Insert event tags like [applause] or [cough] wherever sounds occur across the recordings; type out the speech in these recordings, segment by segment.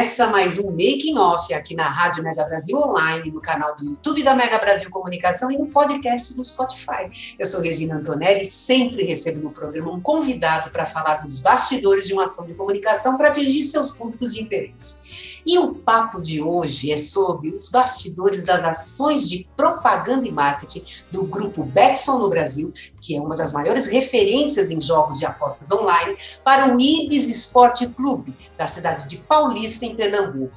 Começa mais um Making Off aqui na Rádio Mega Brasil Online, no canal do YouTube da Mega Brasil Comunicação e no podcast do Spotify. Eu sou Regina Antonelli, sempre recebo no programa um convidado para falar dos bastidores de uma ação de comunicação para atingir seus públicos de interesse. E o papo de hoje é sobre os bastidores das ações de propaganda e marketing do grupo Betson no Brasil, que é uma das maiores referências em jogos de apostas online, para o Ibis Esporte Clube, da cidade de Paulista, em Pernambuco.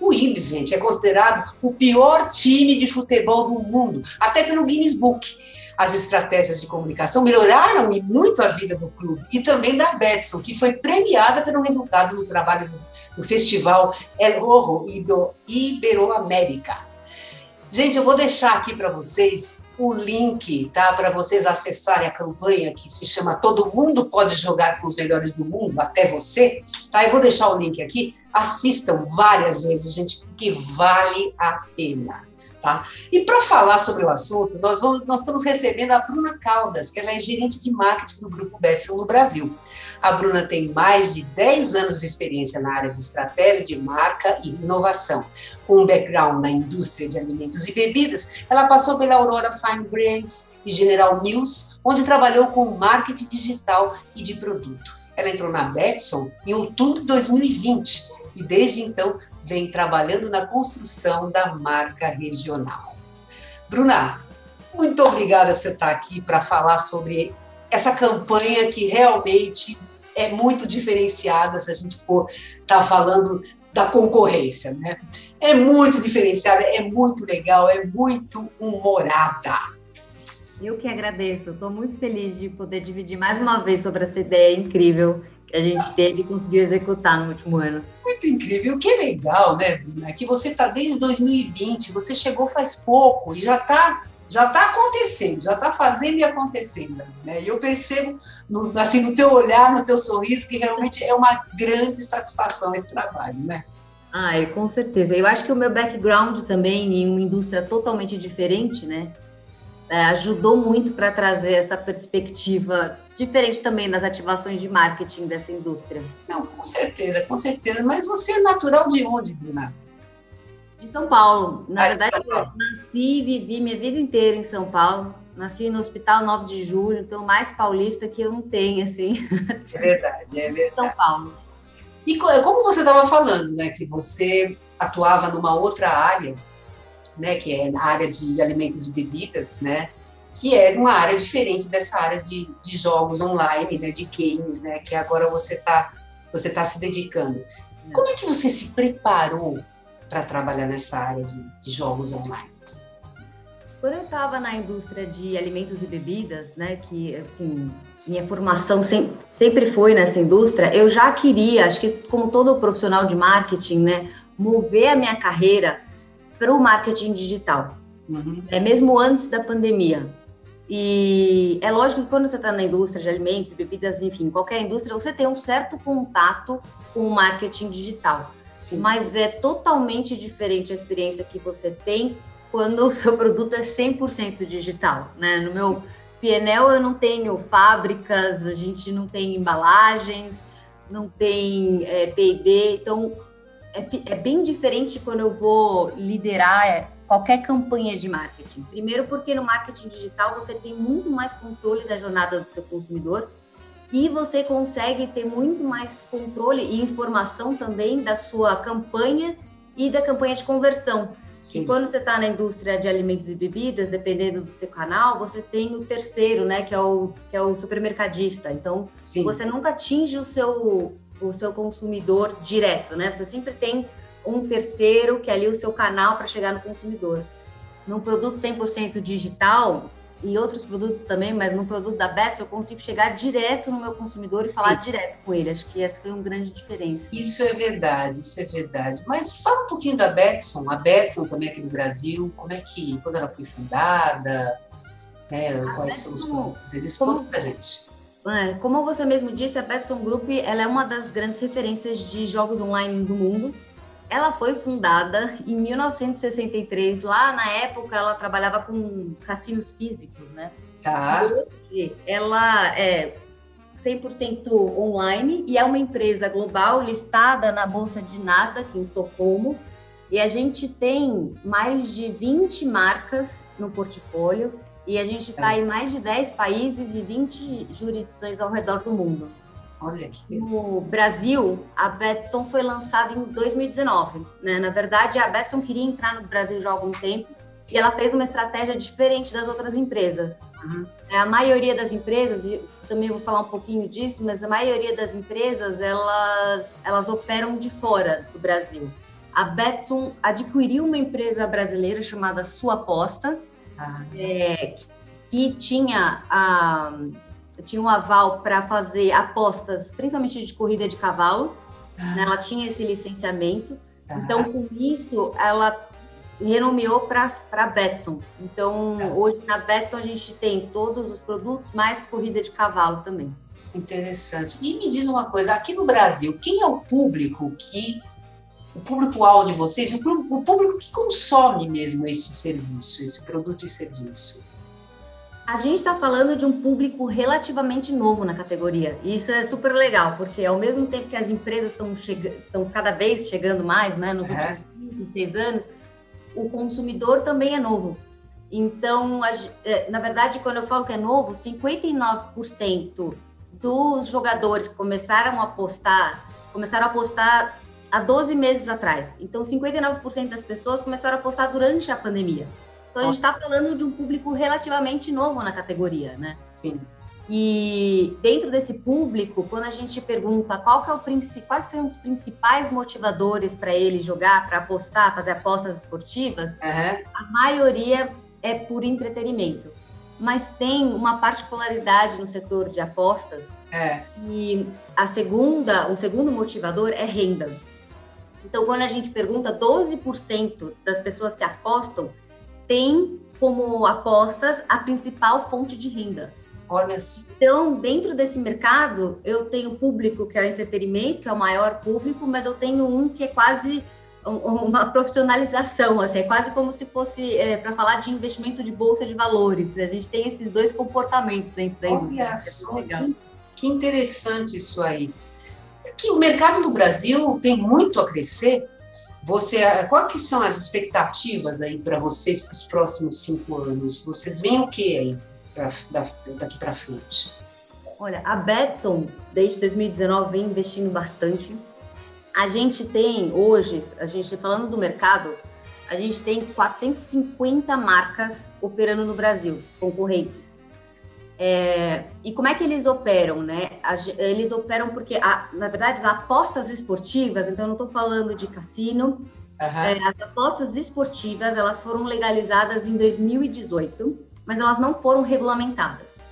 O Ibis, gente, é considerado o pior time de futebol do mundo, até pelo Guinness Book. As estratégias de comunicação melhoraram e muito a vida do clube e também da Betson, que foi premiada pelo resultado do trabalho do, festival El do Iberoamérica. Gente, eu vou deixar aqui para vocês o link, tá? Para vocês acessarem a campanha que se chama Todo Mundo Pode Jogar com os Melhores do Mundo, até você, tá? Eu vou deixar o link aqui. Assistam várias vezes, gente, porque vale a pena. Tá? E para falar sobre o assunto, nós, vamos, nós estamos recebendo a Bruna Caldas, que ela é gerente de marketing do Grupo Betson no Brasil. A Bruna tem mais de 10 anos de experiência na área de estratégia de marca e inovação. Com um background na indústria de alimentos e bebidas, ela passou pela Aurora Fine Brands e General Mills, onde trabalhou com marketing digital e de produto. Ela entrou na Betson em outubro de 2020 e desde então vem trabalhando na construção da marca regional. Bruna, muito obrigada por você estar aqui para falar sobre essa campanha que realmente é muito diferenciada se a gente for estar tá falando da concorrência, né? É muito diferenciada, é muito legal, é muito humorada. Eu que agradeço, estou muito feliz de poder dividir mais uma vez sobre essa ideia incrível que a gente teve e conseguiu executar no último ano. Muito incrível, o que é legal, né, Bruna? É que você está desde 2020, você chegou faz pouco e já está já está acontecendo, já está fazendo e acontecendo, né? E eu percebo, no, assim, no teu olhar, no teu sorriso, que realmente é uma grande satisfação esse trabalho, né? Ah, com certeza. Eu acho que o meu background também em uma indústria totalmente diferente, né? É, ajudou muito para trazer essa perspectiva diferente também nas ativações de marketing dessa indústria. Não, com certeza, com certeza. Mas você é natural de onde, Bruna? De São Paulo. Na ah, verdade, eu nasci e vivi minha vida inteira em São Paulo. Nasci no Hospital 9 de Julho, então mais paulista que eu não tenho, assim. É verdade, é verdade. São Paulo. E como você estava falando, né, que você atuava numa outra área, né, que é na área de alimentos e bebidas, né, que é uma área diferente dessa área de, de jogos online, né, de games, né, que agora você está você tá se dedicando. Como é que você se preparou para trabalhar nessa área de, de jogos online? Quando eu estava na indústria de alimentos e bebidas, né, que assim, minha formação sempre, sempre foi nessa indústria, eu já queria, acho que como todo profissional de marketing, né, mover a minha carreira para o marketing digital. Uhum. É mesmo antes da pandemia. E é lógico que quando você está na indústria de alimentos, bebidas, enfim, qualquer indústria, você tem um certo contato com o marketing digital. Sim. Mas é totalmente diferente a experiência que você tem quando o seu produto é 100% digital, né? No meu PNL eu não tenho fábricas, a gente não tem embalagens, não tem é, P&D, então é, é bem diferente quando eu vou liderar é, qualquer campanha de marketing. Primeiro, porque no marketing digital você tem muito mais controle da jornada do seu consumidor e você consegue ter muito mais controle e informação também da sua campanha e da campanha de conversão. Sim. E quando você está na indústria de alimentos e bebidas, dependendo do seu canal, você tem o terceiro, né, que é o, que é o supermercadista. Então, Sim. você nunca atinge o seu, o seu consumidor direto, né? Você sempre tem um terceiro, que é ali o seu canal para chegar no consumidor. Num produto 100% digital, em outros produtos também, mas no produto da Betson eu consigo chegar direto no meu consumidor e falar Sim. direto com ele. Acho que essa foi uma grande diferença. Isso é verdade, isso é verdade. Mas fala um pouquinho da Betson, a Betson também aqui no Brasil, como é que, quando ela foi fundada, né, quais Betson, são os produtos? Eles contam pra gente. É, como você mesmo disse, a Betson Group ela é uma das grandes referências de jogos online do mundo. Ela foi fundada em 1963. Lá na época, ela trabalhava com cassinos físicos, né? Tá. Hoje, ela é 100% online e é uma empresa global listada na bolsa de Nasdaq em Estocolmo. E a gente tem mais de 20 marcas no portfólio e a gente está é. em mais de 10 países e 20 jurisdições ao redor do mundo. Olha aqui. No Brasil, a Betson foi lançada em 2019. Né? Na verdade, a Betson queria entrar no Brasil já há algum tempo e ela fez uma estratégia diferente das outras empresas. Uhum. É, a maioria das empresas, e também vou falar um pouquinho disso, mas a maioria das empresas, elas, elas operam de fora do Brasil. A Betson adquiriu uma empresa brasileira chamada Sua Aposta, ah. é, que tinha a tinha um aval para fazer apostas, principalmente de corrida de cavalo. Ah. Né? Ela tinha esse licenciamento. Ah. Então, com isso, ela renomeou para Betson. Então, ah. hoje na Betson a gente tem todos os produtos, mais corrida de cavalo também. Interessante. E me diz uma coisa, aqui no Brasil, quem é o público que o público-alvo de vocês, o público que consome mesmo esse serviço, esse produto e serviço? A gente está falando de um público relativamente novo na categoria. E isso é super legal, porque ao mesmo tempo que as empresas estão cada vez chegando mais, né, nos é. últimos 5, 6 anos, o consumidor também é novo. Então, é, na verdade, quando eu falo que é novo, 59% dos jogadores que começaram a apostar, começaram a apostar há 12 meses atrás. Então, 59% das pessoas começaram a apostar durante a pandemia. Então, a gente está falando de um público relativamente novo na categoria, né? Sim. E dentro desse público, quando a gente pergunta qual que é o quais são os principais motivadores para ele jogar, para apostar, fazer apostas esportivas, uhum. a maioria é por entretenimento. Mas tem uma particularidade no setor de apostas é. e a segunda, o segundo motivador é renda. Então, quando a gente pergunta, 12% das pessoas que apostam tem como apostas a principal fonte de renda. Olha. Então, dentro desse mercado, eu tenho público que é o entretenimento, que é o maior público, mas eu tenho um que é quase uma profissionalização, assim, é quase como se fosse é, para falar de investimento de bolsa de valores. A gente tem esses dois comportamentos dentro da indústria. Olha é só, é que, que interessante isso aí. Que o mercado do Brasil tem muito a crescer você, quais são as expectativas aí para vocês para os próximos cinco anos? Vocês veem o que aí pra, daqui para frente? Olha, a Betson, desde 2019, vem investindo bastante. A gente tem hoje, a gente falando do mercado, a gente tem 450 marcas operando no Brasil, concorrentes. É, e como é que eles operam, né? Eles operam porque, a, na verdade, as apostas esportivas, então eu não estou falando de cassino, uhum. é, as apostas esportivas, elas foram legalizadas em 2018, mas elas não foram regulamentadas.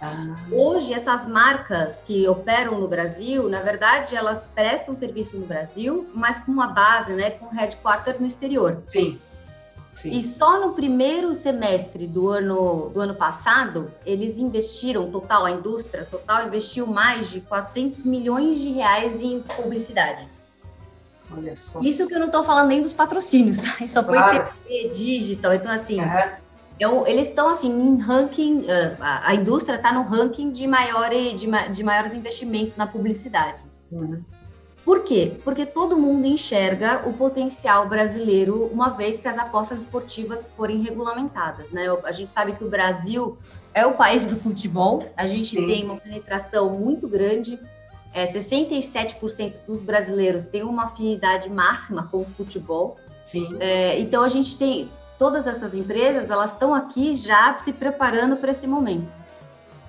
Ah. Hoje, essas marcas que operam no Brasil, na verdade, elas prestam serviço no Brasil, mas com uma base, né, com headquarter no exterior. Sim. Sim. E só no primeiro semestre do ano, do ano passado, eles investiram, total, a indústria total investiu mais de 400 milhões de reais em publicidade. Olha só. Isso que eu não estou falando nem dos patrocínios, tá? [laughs] Isso foi claro. TV, digital, então assim... Uhum. Eu, eles estão assim em ranking, a, a indústria está no ranking de, maior, de, de maiores investimentos na publicidade. Uhum. Por quê? Porque todo mundo enxerga o potencial brasileiro uma vez que as apostas esportivas forem regulamentadas, né? A gente sabe que o Brasil é o país do futebol, a gente Sim. tem uma penetração muito grande, é, 67% dos brasileiros têm uma afinidade máxima com o futebol. Sim. É, então a gente tem todas essas empresas, elas estão aqui já se preparando para esse momento.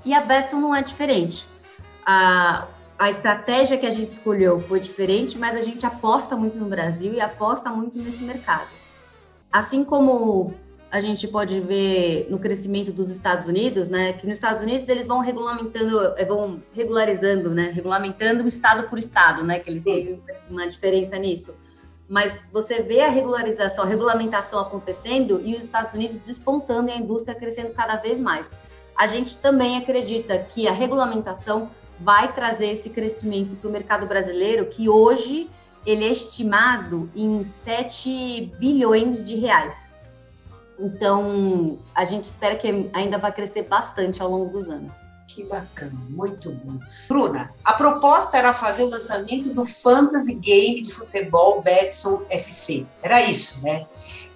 E a Betson não é diferente. A, a estratégia que a gente escolheu foi diferente, mas a gente aposta muito no Brasil e aposta muito nesse mercado. Assim como a gente pode ver no crescimento dos Estados Unidos, né? Que nos Estados Unidos eles vão regulamentando, eh, vão regularizando, né? Regulamentando estado por estado, né? Que eles têm uma diferença nisso. Mas você vê a regularização, a regulamentação acontecendo e os Estados Unidos despontando e a indústria crescendo cada vez mais. A gente também acredita que a regulamentação vai trazer esse crescimento para o mercado brasileiro, que hoje ele é estimado em 7 bilhões de reais. Então, a gente espera que ainda vai crescer bastante ao longo dos anos. Que bacana, muito bom. Bruna, a proposta era fazer o lançamento do Fantasy Game de futebol Betson FC. Era isso, né?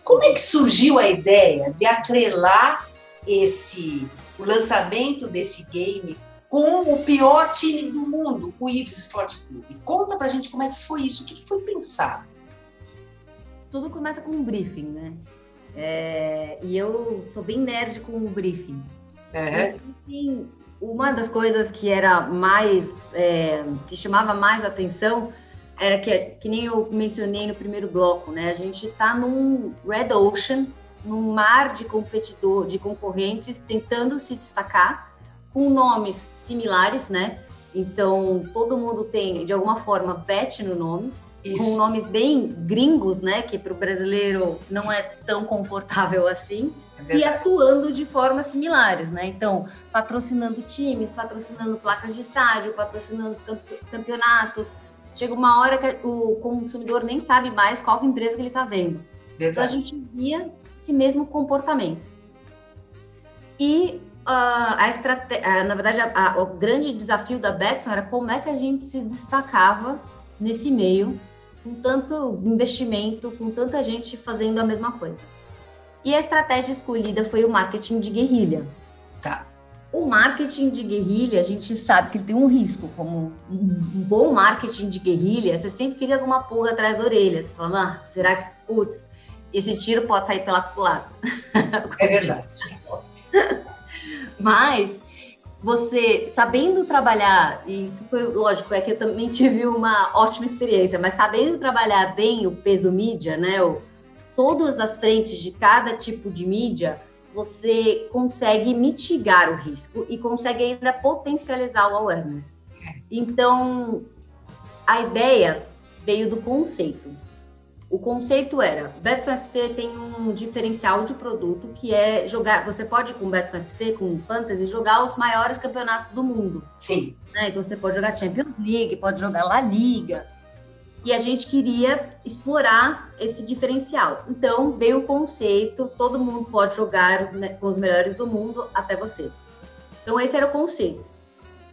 Como é que surgiu a ideia de atrelar esse o lançamento desse game com o pior time do mundo, o Ibis Sport Clube? Conta pra gente como é que foi isso, o que foi pensado? Tudo começa com um briefing, né? É, e eu sou bem nerd com o briefing. É. E, uma das coisas que era mais, é, que chamava mais atenção era que, que nem eu mencionei no primeiro bloco, né? A gente está num red ocean, num mar de competidor, de concorrentes tentando se destacar com nomes similares, né? Então todo mundo tem de alguma forma bet no nome. Isso. com nomes bem gringos, né? Que para o brasileiro não é tão confortável assim. É e atuando de formas similares, né? Então, patrocinando times, patrocinando placas de estádio, patrocinando campeonatos. Chega uma hora que o consumidor nem sabe mais qual empresa que ele está vendo. Verdade. Então, a gente via esse mesmo comportamento. E a estratégia, na verdade, a, a, o grande desafio da Betson era como é que a gente se destacava nesse meio com tanto investimento, com tanta gente fazendo a mesma coisa. E a estratégia escolhida foi o marketing de guerrilha. Tá. O marketing de guerrilha, a gente sabe que ele tem um risco, como um bom marketing de guerrilha, você sempre fica com uma pulga atrás da orelha. Você fala, ah, será que, putz, esse tiro pode sair pela culatra? É verdade. [laughs] Mas você sabendo trabalhar, e isso foi lógico, é que eu também tive uma ótima experiência, mas sabendo trabalhar bem o peso mídia, né? O, todas as frentes de cada tipo de mídia, você consegue mitigar o risco e consegue ainda potencializar o awareness. Então, a ideia veio do conceito. O conceito era, Betson FC tem um diferencial de produto que é jogar, você pode com Betson FC, com Fantasy, jogar os maiores campeonatos do mundo. Sim. Né? Então você pode jogar Champions League, pode jogar La Liga. E a gente queria explorar esse diferencial. Então veio o conceito, todo mundo pode jogar com os melhores do mundo, até você. Então esse era o conceito.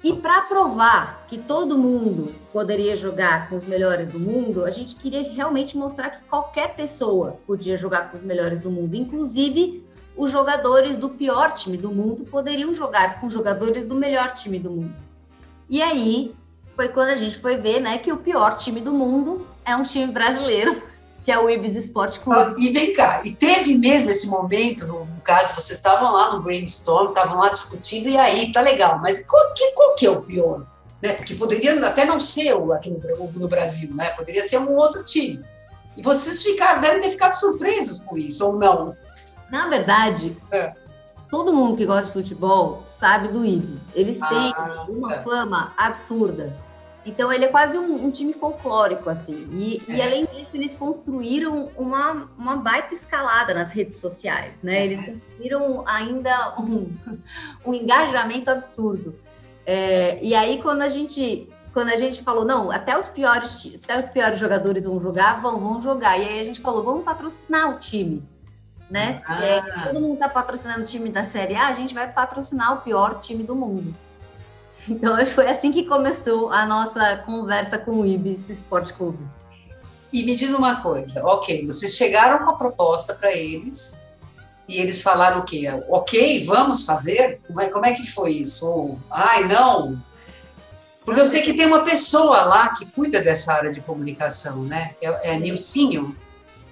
E para provar que todo mundo poderia jogar com os melhores do mundo, a gente queria realmente mostrar que qualquer pessoa podia jogar com os melhores do mundo, inclusive os jogadores do pior time do mundo poderiam jogar com os jogadores do melhor time do mundo. E aí foi quando a gente foi ver, né, que o pior time do mundo é um time brasileiro que é o Ibis Sport Clube. E vem cá, e teve mesmo esse momento, no, caso, vocês estavam lá no brainstorm, estavam lá discutindo, e aí, tá legal, mas qual que, qual que é o pior? Né? Porque poderia até não ser o aqui no, no, Brasil, né? Poderia ser um outro time. E vocês ficaram, devem ter ficado surpresos com isso, ou não? Na verdade, é. todo mundo que gosta de futebol sabe do Ibis. Eles têm ah, uma é. fama absurda. Então ele é quase um, um time folclórico, assim. E, é. e, além disso, eles construíram uma, uma baita escalada nas redes sociais, né? Eles construíram ainda um, [laughs] um engajamento absurdo. É, e aí, quando a gente quando a gente falou, não, até os piores, até os piores jogadores vão jogar, vão, vão jogar. E aí a gente falou, vamos patrocinar o time. Né? Ah. É, todo mundo está patrocinando o time da Série A, a gente vai patrocinar o pior time do mundo. Então foi assim que começou a nossa conversa com o Ibis Esporte Clube. E me diz uma coisa, ok, vocês chegaram com a proposta para eles e eles falaram o quê? Ok, vamos fazer? Como é, como é que foi isso? Ou, Ai, não. Porque eu sei que tem uma pessoa lá que cuida dessa área de comunicação, né? É, é Nilcinho?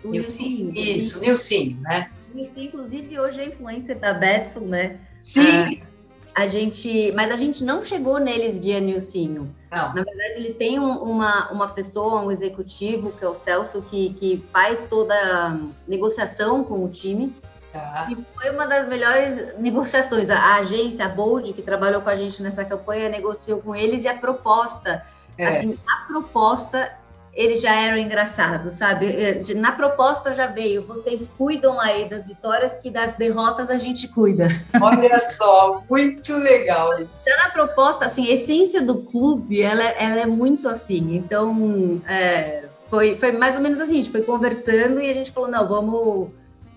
Nilcinho. Isso, Nilcinho, né? Nilcinho, inclusive, hoje é influencer da Betson, né? Sim. Ah a gente, mas a gente não chegou neles via Nilcinho. Não. Na verdade, eles têm uma, uma pessoa, um executivo, que é o Celso, que, que faz toda a negociação com o time. Tá. E foi uma das melhores negociações. A agência, a Bold, que trabalhou com a gente nessa campanha, negociou com eles e a proposta, é. assim, a proposta eles já eram engraçados, sabe? É, na proposta já veio, vocês cuidam aí das vitórias, que das derrotas a gente cuida. Olha [laughs] só, muito legal isso. Então, na proposta, assim, a essência do clube, ela, ela é muito assim. Então, é, foi, foi mais ou menos assim, a gente foi conversando e a gente falou, não, vamos,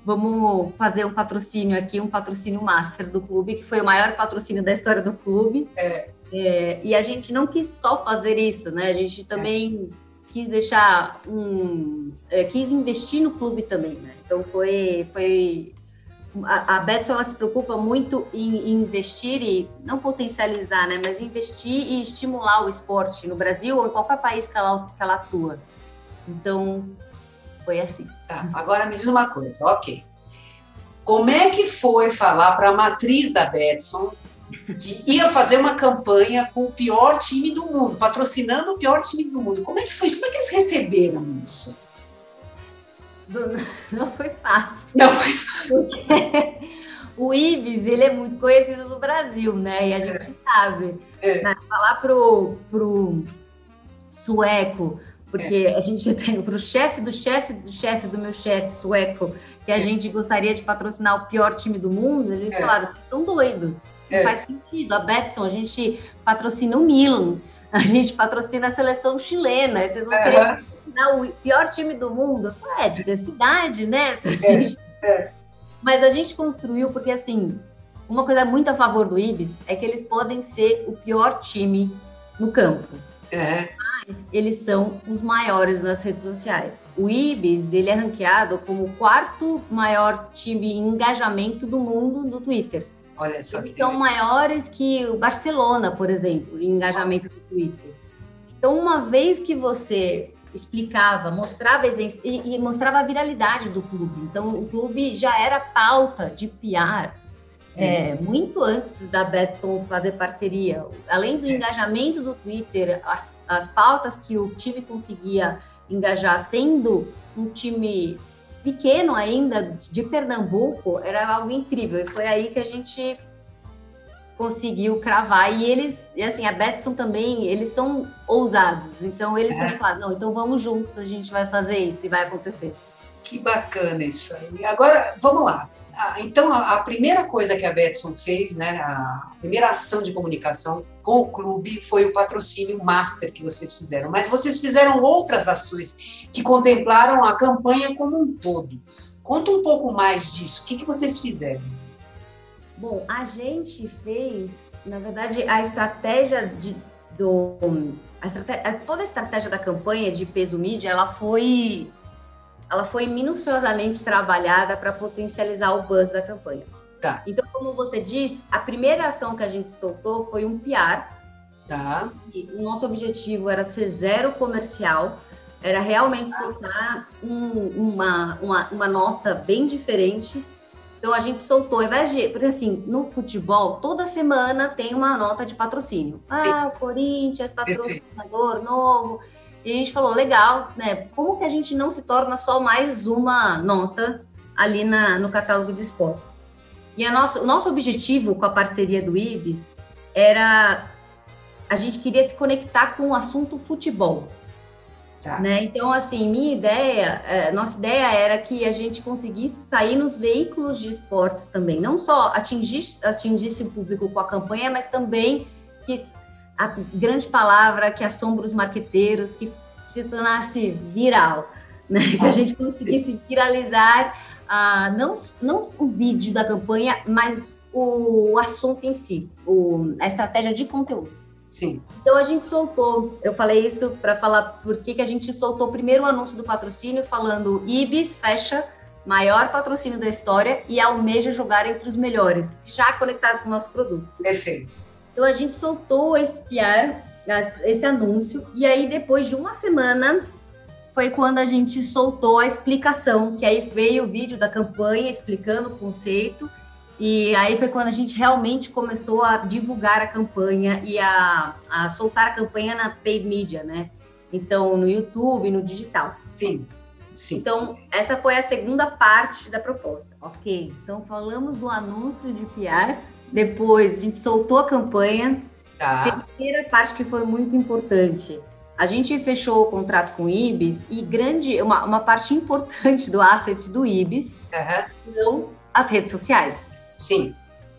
vamos fazer um patrocínio aqui, um patrocínio master do clube, que foi o maior patrocínio da história do clube. É. É, e a gente não quis só fazer isso, né? A gente também quis deixar um, é, quis investir no clube também, né? Então foi, foi a, a Betson ela se preocupa muito em, em, investir e não potencializar, né? Mas investir e estimular o esporte no Brasil ou em qualquer país que ela, que ela atua. Então foi assim. Tá, agora me diz uma coisa, ok? Como é que foi falar para a matriz da Betson que ia fazer uma campanha com o pior time do mundo, patrocinando o pior time do mundo. Como é que foi isso? Como é que eles receberam isso? [laughs] Não foi fácil. Não foi fácil. [laughs] o Ibis, ele é muito conhecido no Brasil, né? E a gente é. sabe. É. Né? Falar pro, pro sueco, porque é. a gente [laughs] tem para o chefe do chefe do chefe do meu chefe sueco, que a é. gente gostaria de patrocinar o pior time do mundo, eles é. falaram, vocês estão doidos. Não é. faz sentido. A Betson, a gente patrocina o Milan, a gente patrocina a seleção chilena. Vocês vão querer patrocinar o pior time do mundo? É, diversidade, né? É. é. Mas a gente construiu porque, assim, uma coisa muito a favor do Ibis é que eles podem ser o pior time no campo. É. Mas eles são os maiores nas redes sociais. O Ibis, ele é ranqueado como o quarto maior time em engajamento do mundo no Twitter. Olha só que são maiores que o Barcelona, por exemplo, em engajamento do Twitter. Então, uma vez que você explicava, mostrava e, e, mostrava a viralidade do clube. Então, o clube já era pauta de PR é, muito antes da Betson fazer parceria. Além do é. engajamento do Twitter, as, as pautas que o time conseguia engajar, sendo um time pequeno ainda, de Pernambuco, era algo incrível. E foi aí que a gente conseguiu cravar. E eles, e assim, a Betson também, eles são ousados. Então, eles é. também falaram, não, então vamos juntos, a gente vai fazer isso e vai acontecer. Que bacana isso aí. Agora, vamos lá. Ah, então, a, primeira coisa que a Betson fez, né, a primeira ação de comunicação com o clube foi o patrocínio master que vocês fizeram. Mas vocês fizeram outras ações que contemplaram a campanha como um todo. Conta um pouco mais disso. O que, que vocês fizeram? Bom, a gente fez, na verdade, a estratégia de, do, a estratégia, toda a estratégia da campanha de peso mídia, ela foi ela foi minuciosamente trabalhada para potencializar o buzz da campanha. Tá. Então, como você diz, a primeira ação que a gente soltou foi um PR. Tá. O nosso objetivo era ser zero comercial, era realmente soltar um, uma, uma, uma nota bem diferente. Então a gente soltou, ao invés de. Porque assim, no futebol, toda semana tem uma nota de patrocínio. Ah, Sim. o Corinthians, patrocinador Perfeito. novo. E a gente falou, legal, né? Como que a gente não se torna só mais uma nota ali na, no catálogo de esporte? E a nosso, o nosso objetivo com a parceria do IBIS era a gente queria se conectar com o assunto futebol. Tá. Né? Então, assim, minha ideia, é, nossa ideia era que a gente conseguisse sair nos veículos de esportes também, não só atingir, atingisse o público com a campanha, mas também que a grande palavra que assombra os marqueteiros, que se tornasse viral, né? [laughs] que a gente conseguisse viralizar uh, não, não o vídeo da campanha, mas o, assunto em si, o, a estratégia de conteúdo. Sim. Então a gente soltou, eu falei isso para falar por que a gente soltou primeiro o anúncio do patrocínio, falando Ibis fecha maior patrocínio da história e almeja jogar entre os melhores, já conectado com o nosso produto. Perfeito. Então a gente soltou esse PR, esse anúncio, e aí depois de uma semana foi quando a gente soltou a explicação, que aí veio o vídeo da campanha explicando o conceito, e aí foi quando a gente realmente começou a divulgar a campanha e a, a soltar a campanha na paid media, né? Então, no YouTube, no digital. Sim, sim. Então, essa foi a segunda parte da proposta. Ok, então falamos do anúncio de PR, depois a gente soltou a campanha. Tá. Terceira parte que foi muito importante. A gente fechou o contrato com o IBIS e grande, uma, uma parte importante do asset do IBIS Uhum. são as redes sociais. Sim.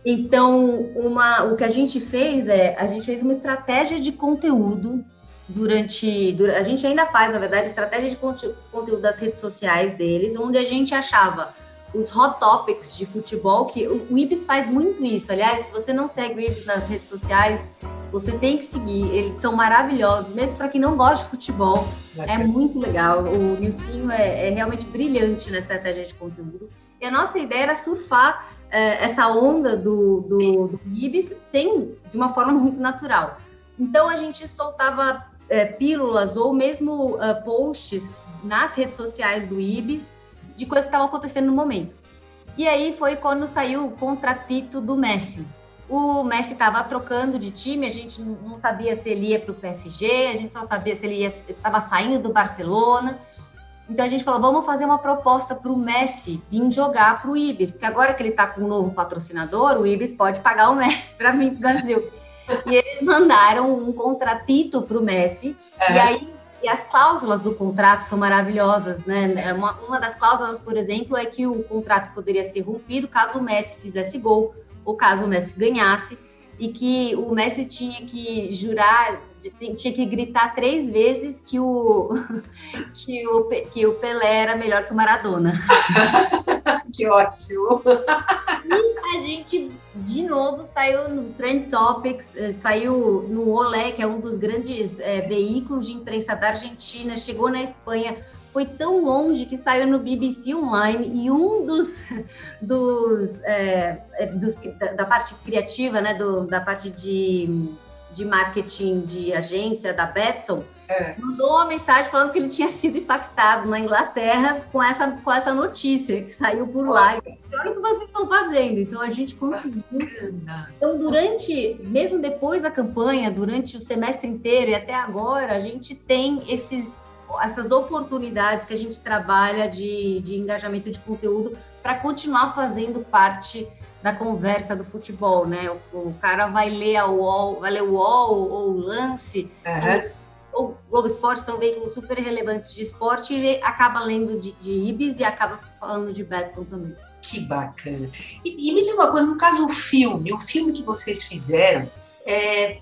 Então, uma, o que a gente fez é, a gente fez uma estratégia de conteúdo durante, dura- a gente ainda faz, na verdade, estratégia de conte- conteúdo das redes sociais deles, onde a gente achava os hot topics de futebol, que o, o Ibis faz muito isso. Aliás, se você não segue o Ibis nas redes sociais, você tem que seguir. Eles são maravilhosos, mesmo para quem não gosta de futebol. É Bacana. muito legal. O Nilcinho é, é realmente brilhante na estratégia de conteúdo. E a nossa ideia era surfar eh, essa onda do, do, do Ibis sem, de uma forma muito natural. Então a gente soltava eh, pílulas ou mesmo eh, posts nas redes sociais do Ibis de coisas que estavam acontecendo no momento. E aí foi quando saiu o contratito do Messi. O Messi estava trocando de time, a gente não sabia se ele ia para o PSG, a gente só sabia se ele estava saindo do Barcelona. Então a gente falou, vamos fazer uma proposta para o Messi vir jogar para o Ibis, porque agora que ele está com um novo patrocinador, o Ibis pode pagar o Messi para vir para o Brasil. e eles mandaram um contratito para o Messi, e aí e as cláusulas do contrato são maravilhosas, né? Uma, uma das cláusulas, por exemplo, é que o contrato poderia ser rompido caso o Messi fizesse gol ou caso o Messi ganhasse e que o Messi tinha que jurar, tinha que gritar três vezes que o [laughs] que o, que o Pelé era melhor que o Maradona. [laughs] Que ótimo. A gente, de novo, saiu no Trend Topics, eh, saiu no Olé, que é um dos grandes eh, veículos de imprensa da Argentina, chegou na Espanha, foi tão longe que saiu no BBC Online e um dos, [laughs] dos, eh, dos- da, da parte criativa, né, do- da parte de, de marketing de agência da Betson, É. mandou uma mensagem falando que ele tinha sido impactado na Inglaterra com essa, com essa notícia que saiu por lá. E Olha o que vocês estão fazendo. Então a gente conseguiu. Então, durante, mesmo depois da campanha, durante o semestre inteiro e até agora, a gente tem esses, essas oportunidades que a gente trabalha de, de engajamento de conteúdo para continuar fazendo parte da conversa do futebol, né? O, o cara vai ler a UOL, vai ler o UOL ou o lance, Aham. o Globo Esporte são veículos super relevantes de esporte e ele acaba lendo de, de Ibis e acaba falando de Betson também. Que bacana. E, e me diz uma coisa, no caso o filme, o filme que vocês fizeram, é,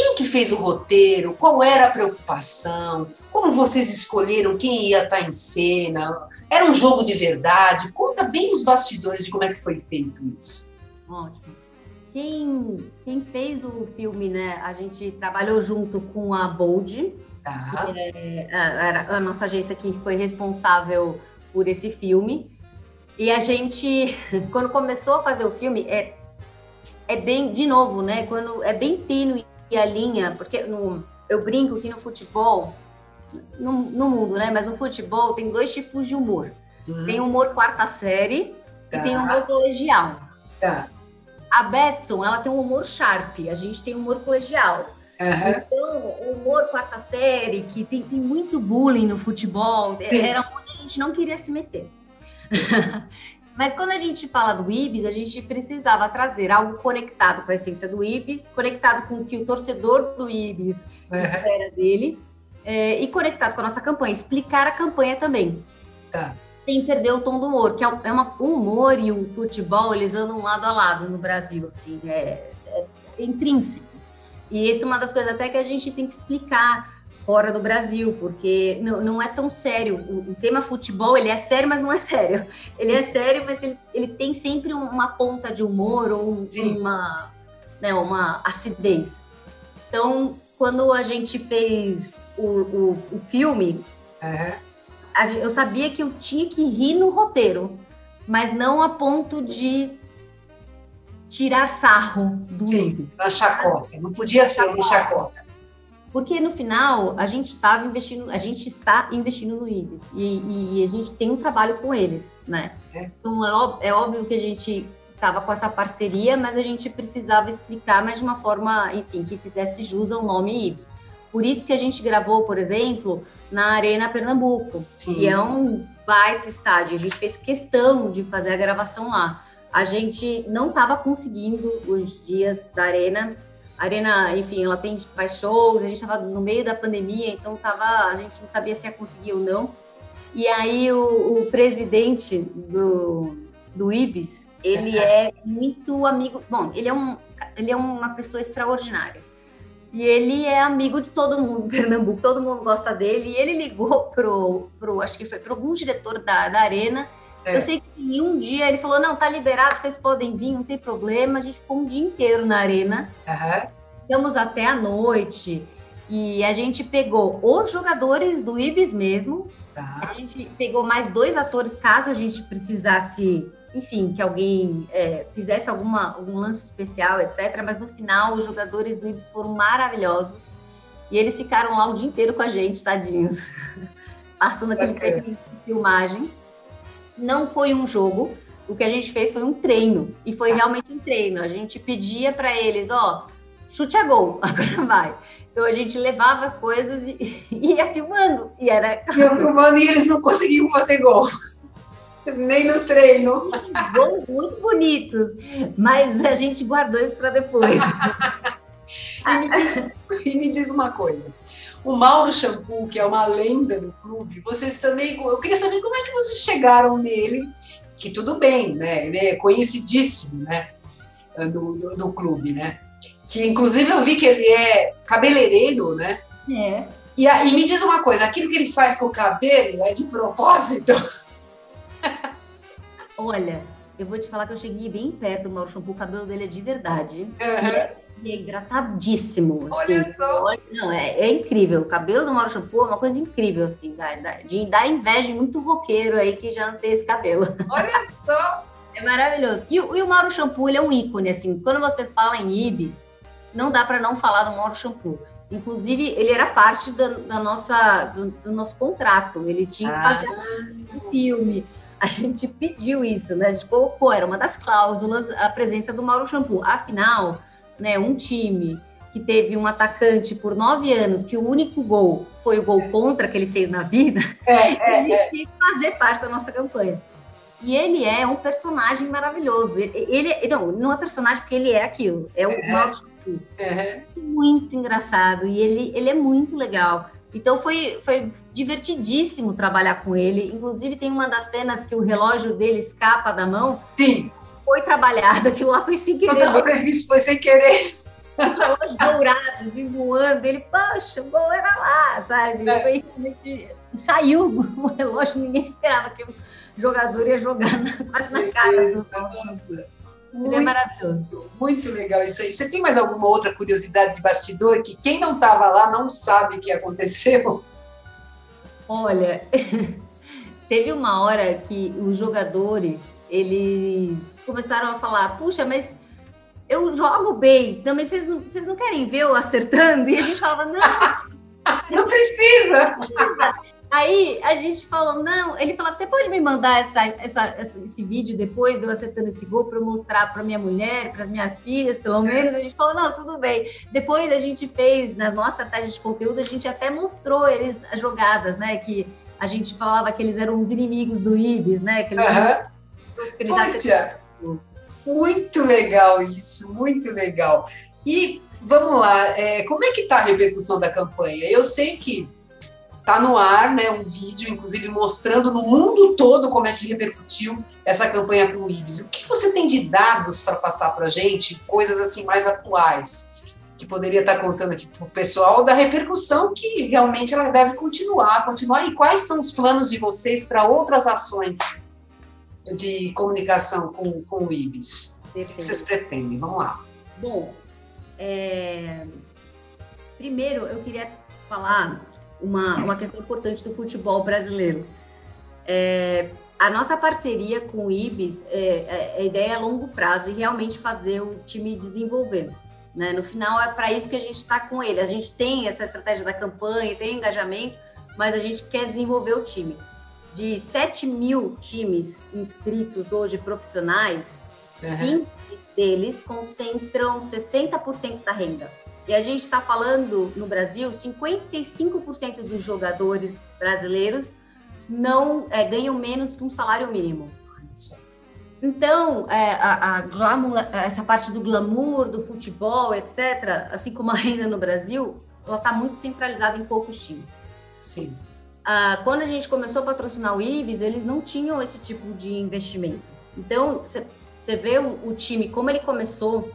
quem que fez o roteiro? Qual era a preocupação? Como vocês escolheram quem ia estar em cena? Era um jogo de verdade? Conta bem os bastidores de como é que foi feito isso. Ótimo. Quem, quem fez o filme, né? A gente trabalhou junto com a Bold, Tá? é, a, era a nossa agência que foi responsável por esse filme. E a gente, [laughs] quando começou a fazer o filme, é, é bem, de novo, né? Quando é bem tênue a linha, porque no, eu brinco que no futebol, no, no mundo, né? Mas no futebol tem dois tipos de humor. Uhum. Tem humor quarta série Tá. e tem humor colegial. Tá. A Betson, ela tem um humor sharp, a gente tem humor colegial. Aham. Então, o humor quarta série, que tem, tem muito bullying no futebol, Sim. era onde a gente não queria se meter. [laughs] Mas quando a gente fala do Ibis, a gente precisava trazer algo conectado com a essência do Ibis, conectado com o que o torcedor do Ibis Aham. espera dele, é, e conectado com a nossa campanha, explicar a campanha também. Tá. Sem perder o tom do humor, que é é uma, o humor e o futebol, eles andam lado a lado no Brasil, assim, é, é intrínseco. E essa é uma das coisas até que a gente tem que explicar fora do Brasil, porque não, não é tão sério. O, o tema futebol, ele é sério, mas não é sério. Ele é sério, mas ele, ele tem sempre um- uma ponta de humor ou um- Sim. uma, né, uma acidez. Então, quando a gente fez o, o, o filme, gen- eu sabia que eu tinha que rir no roteiro, mas não a ponto de tirar sarro do Sim, uma chacota. Não podia ser uma chacota. Porque no final a gente estava investindo, a gente está investindo no Ibis e, e a gente tem um trabalho com eles, né? É. Então é, ó- é óbvio que a gente estava com essa parceria, mas a gente precisava explicar, mas de uma forma, enfim, que fizesse jus ao nome Ibis. Por isso que a gente gravou, por exemplo, na Arena Pernambuco, Sim. que é um baita estádio. A gente fez questão de fazer a gravação lá. A gente não estava conseguindo os dias da Arena. A Arena, enfim, ela tem faz shows, a gente estava no meio da pandemia, então tava, a gente não sabia se ia conseguir ou não. E aí o, o presidente do, do IBS, ele é muito amigo. Bom, ele é, um, ele é uma pessoa extraordinária. E ele é amigo de todo mundo em Pernambuco, todo mundo gosta dele. E ele ligou pro, pro acho que foi para algum diretor da, da Arena. É. Eu sei que um dia ele falou: não, tá liberado, vocês podem vir, não tem problema. A gente ficou um dia inteiro na Arena. Uhum. Ficamos até a noite. E a gente pegou os jogadores do Ibis mesmo. Tá. A gente pegou mais dois atores, caso a gente precisasse enfim, que alguém é, fizesse alguma, algum lance especial, etc. Mas no final, os jogadores do Ibis foram maravilhosos. E eles ficaram lá o dia inteiro com a gente, tadinhos. [laughs] Passando aquele tempo de filmagem. Não foi um jogo. O que a gente fez foi um treino. E foi realmente um treino. A gente pedia para eles, ó, chute a gol, [laughs] agora vai. Então a gente levava as coisas e, [laughs] e ia filmando. E era. Ia filmando e eles não conseguiam fazer gol. [laughs] Nem no treino. Bons, muito bonitos, mas a gente guardou isso para depois. e, me diz, e, me diz, uma coisa. O Mauro Shampoo, que é uma lenda do clube, vocês também. Eu queria saber como é que vocês chegaram nele, que tudo bem, né? Ele é conhecidíssimo, né? Do, do, do clube, né? Que inclusive eu vi que ele é cabeleireiro, né? É. E, e me diz uma coisa, aquilo que ele faz com o cabelo é de propósito? [laughs] Olha, eu vou te falar que eu cheguei bem perto do Mauro Shampoo, o cabelo dele é de verdade. Uhum. É, e é hidratadíssimo. Olha assim. só. Não, é, é, incrível. O cabelo do Mauro Shampoo é uma coisa incrível, assim, dá, dá, de dar inveja muito roqueiro aí que já não tem esse cabelo. Olha [laughs] só. É maravilhoso. E, e o Mauro Shampoo, ele é um ícone, assim. Quando você fala em Ibis, não dá para não falar do Mauro Shampoo. Inclusive, ele era parte da, da nossa, do, do, nosso contrato. Ele tinha que ah. fazer um filme a gente pediu isso, né? A gente colocou, era uma das cláusulas, a presença do Mauro Shampoo. Afinal, né, um time que teve um atacante por nove anos, que o único gol foi o gol contra que ele fez na vida, [laughs] é, [laughs] é, ele é. tinha que fazer parte da nossa campanha. E ele é um personagem maravilhoso. Ele, ele não, não é personagem porque ele é aquilo. É o uhum. Uhum. Muito engraçado e ele, ele é muito legal. Então foi, foi divertidíssimo trabalhar com ele. Inclusive, tem uma das cenas que o relógio dele escapa da mão. Sim. Foi trabalhado, aquilo lá foi sem querer. Estava previsto, foi sem querer. Relógios dourados e voando. Ele, poxa, o gol era lá, sabe? É. Foi realmente. Saiu [laughs] o relógio, ninguém esperava que o jogador ia jogar na, quase na cara do muito, é maravilhoso. Muito legal isso aí. Você tem mais alguma outra curiosidade de bastidor que quem não estava lá não sabe o que aconteceu? Olha, [laughs] teve uma hora que os jogadores eles começaram a falar: puxa, mas eu jogo bem, também vocês não, vocês não querem ver eu acertando? E a gente falava: não. [laughs] não precisa. Aí a gente falou, não, ele falava, você pode me mandar essa, essa, esse vídeo depois de eu acertando esse gol para eu mostrar para minha mulher, para as minhas filhas, pelo menos. A gente falou, não, tudo bem. Depois a gente fez, nas nossas estratégia de conteúdo, a gente até mostrou eles as jogadas, né? Que a gente falava que eles eram os inimigos do Ibis, né? Que eles uhum. Poxa, muito legal isso, muito legal. E vamos lá, é, como é que está a repercussão da campanha? Eu sei que Está no ar né, um vídeo, inclusive, mostrando no mundo todo como é que repercutiu essa campanha com o IBS. O que você tem de dados para passar para a gente, coisas assim mais atuais, que poderia estar tá contando aqui para o pessoal da repercussão que realmente ela deve continuar, continuar, e quais são os planos de vocês para outras ações de comunicação com, com o IBS? O que vocês pretendem? Vamos lá. Bom, é... primeiro eu queria falar uma, uma questão importante do futebol brasileiro. É, a nossa parceria com o IBIS, é, é, a ideia é a longo prazo e realmente fazer o time desenvolver. Né? No final, é para isso que a gente está com ele. A gente tem essa estratégia da campanha, tem engajamento, mas a gente quer desenvolver o time. De 7 mil times inscritos hoje profissionais, uhum. 20 deles concentram 60% da renda. E a gente está falando no Brasil, 55% dos jogadores brasileiros não é, ganham menos que um salário mínimo. Então, é, a, a glamour, essa parte do glamour, do futebol, etc., assim como a renda no Brasil, ela está muito centralizada em poucos times. Sim. Ah, quando a gente começou a patrocinar o Ibis, eles não tinham esse tipo de investimento. Então, você vê o, o, time, como ele começou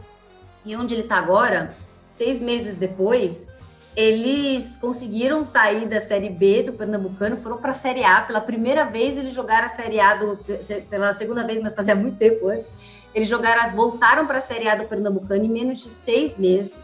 e onde ele está agora, seis meses depois, eles conseguiram sair da Série B do Pernambucano, foram para a Série A. Pela primeira vez, eles jogaram a Série A, do, pela segunda vez, mas fazia muito tempo antes. Eles jogaram, voltaram para a Série A do Pernambucano em menos de seis meses.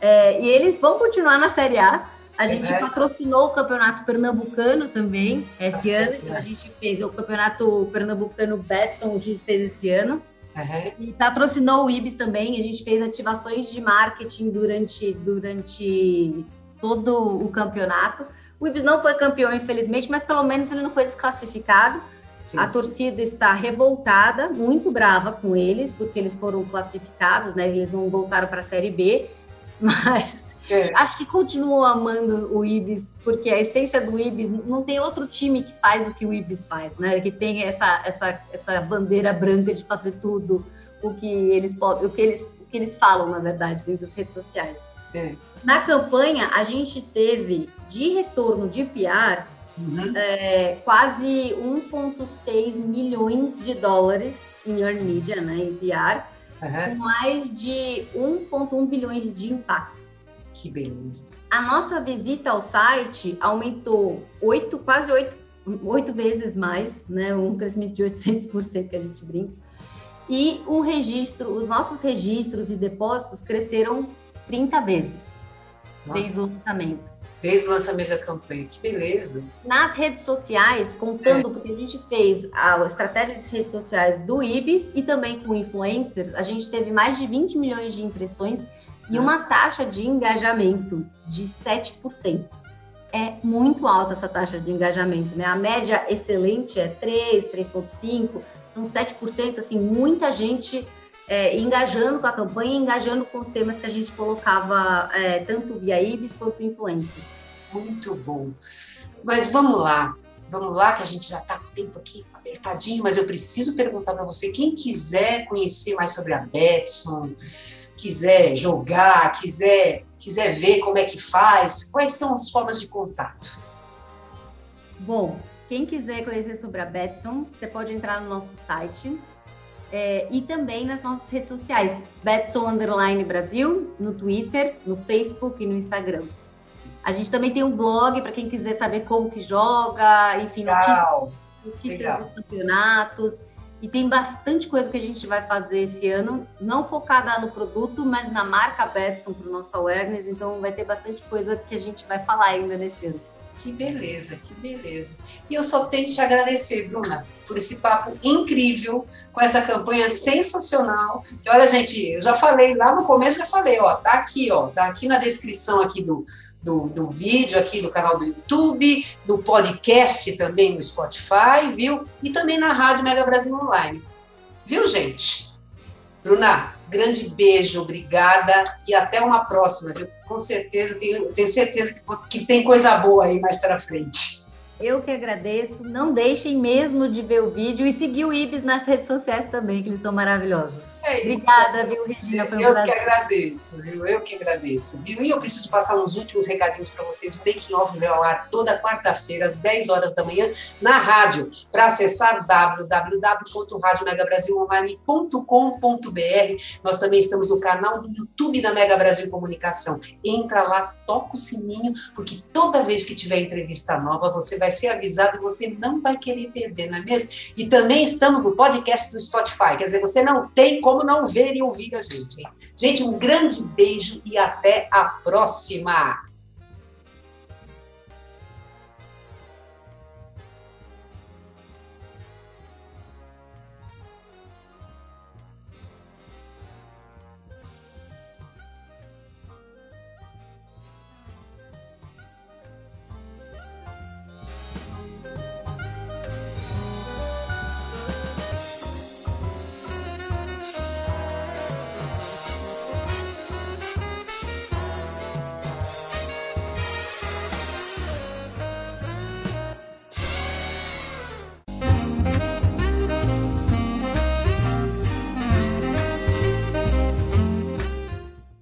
É, e eles vão continuar na Série A. A gente patrocinou o Campeonato Pernambucano também esse ano. Então, a gente fez o Campeonato Pernambucano Betson, a gente fez esse ano. Uhum. E patrocinou o IBS também, a gente fez ativações de marketing durante, durante todo o campeonato. O IBS não foi campeão, infelizmente, mas pelo menos ele não foi desclassificado. Sim. A torcida está revoltada, muito brava com eles, porque eles foram classificados, né? Eles não voltaram para a Série B, [laughs] mas é. Acho que continuo amando o Ibis, porque a essência do Ibis não tem outro time que faz o que o Ibis faz, né? Que tem essa, essa, essa bandeira branca de fazer tudo o que eles podem, o que eles, o que eles falam, na verdade, dentro das redes sociais. É. Na campanha, a gente teve de retorno de PR uhum. é, quase 1,6 milhões de dólares em earned media, né, em PR, uhum. com mais de 1,1 bilhões de impacto. Que beleza. A nossa visita ao site aumentou oito, quase oito, oito vezes mais, né? Um crescimento de 800% que a gente brinca. E o registro, os nossos registros e depósitos cresceram 30 vezes nossa. desde o lançamento. Desde o lançamento da campanha, que beleza! Nas redes sociais, contando, é. porque a gente fez a estratégia de redes sociais do IBIS e também com influencers, a gente teve mais de 20 milhões de impressões e uma taxa de engajamento de 7%. É muito alta essa taxa de engajamento, né? A média excelente é 3, 3,5, então 7%, assim, muita gente é, engajando com a campanha, engajando com os temas que a gente colocava é, tanto via IBIS quanto influência. Muito bom. Mas vamos lá, vamos lá, que a gente já está com o tempo aqui apertadinho, mas eu preciso perguntar para você, quem quiser conhecer mais sobre a Betson, quiser jogar, quiser, quiser ver como é que faz, quais são as formas de contato? Bom, quem quiser conhecer sobre a Betson, você pode entrar no nosso site é, e também nas nossas redes sociais, Betson Underline Brasil, no Twitter, no Facebook e no Instagram. A gente também tem um blog para quem quiser saber como que joga, enfim, notícias, notícias dos campeonatos. E tem bastante coisa que a gente vai fazer esse ano, não focada no produto, mas na marca Betson para o nosso awareness. Então vai ter bastante coisa que a gente vai falar ainda nesse ano. Que beleza, que beleza. E eu só tenho que te agradecer, Bruna, por esse papo incrível, com essa campanha sensacional. Que olha, gente, eu já falei lá no começo, já falei, ó, tá aqui, ó, tá aqui na descrição aqui do, do, do vídeo aqui do canal do YouTube, do podcast também no Spotify, viu? E também na Rádio Mega Brasil Online. Viu, gente? Bruna, grande beijo, obrigada e até uma próxima, viu? Com certeza, tenho, tenho certeza que, que tem coisa boa aí mais para frente. Eu que agradeço. Não deixem mesmo de ver o vídeo e seguir o Ibis nas redes sociais também, que eles são maravilhosos. É isso, Obrigada, viu, Regina? Foi um eu prazer. que agradeço, viu? Eu que agradeço. Viu? E eu preciso passar uns últimos recadinhos para vocês. O Making Off vai ao ar toda quarta-feira, às 10 horas da manhã, na rádio. Para acessar www.radiomegabrasilonline.com.br. Nós também estamos no canal do YouTube da Mega Brasil Comunicação. Entra lá, toca o sininho, porque toda vez que tiver entrevista nova, você vai ser avisado e você não vai querer perder, não é mesmo? E também estamos no podcast do Spotify. Quer dizer, você não tem como não ver e ouvir a gente. Hein? Gente, um grande beijo e até a próxima!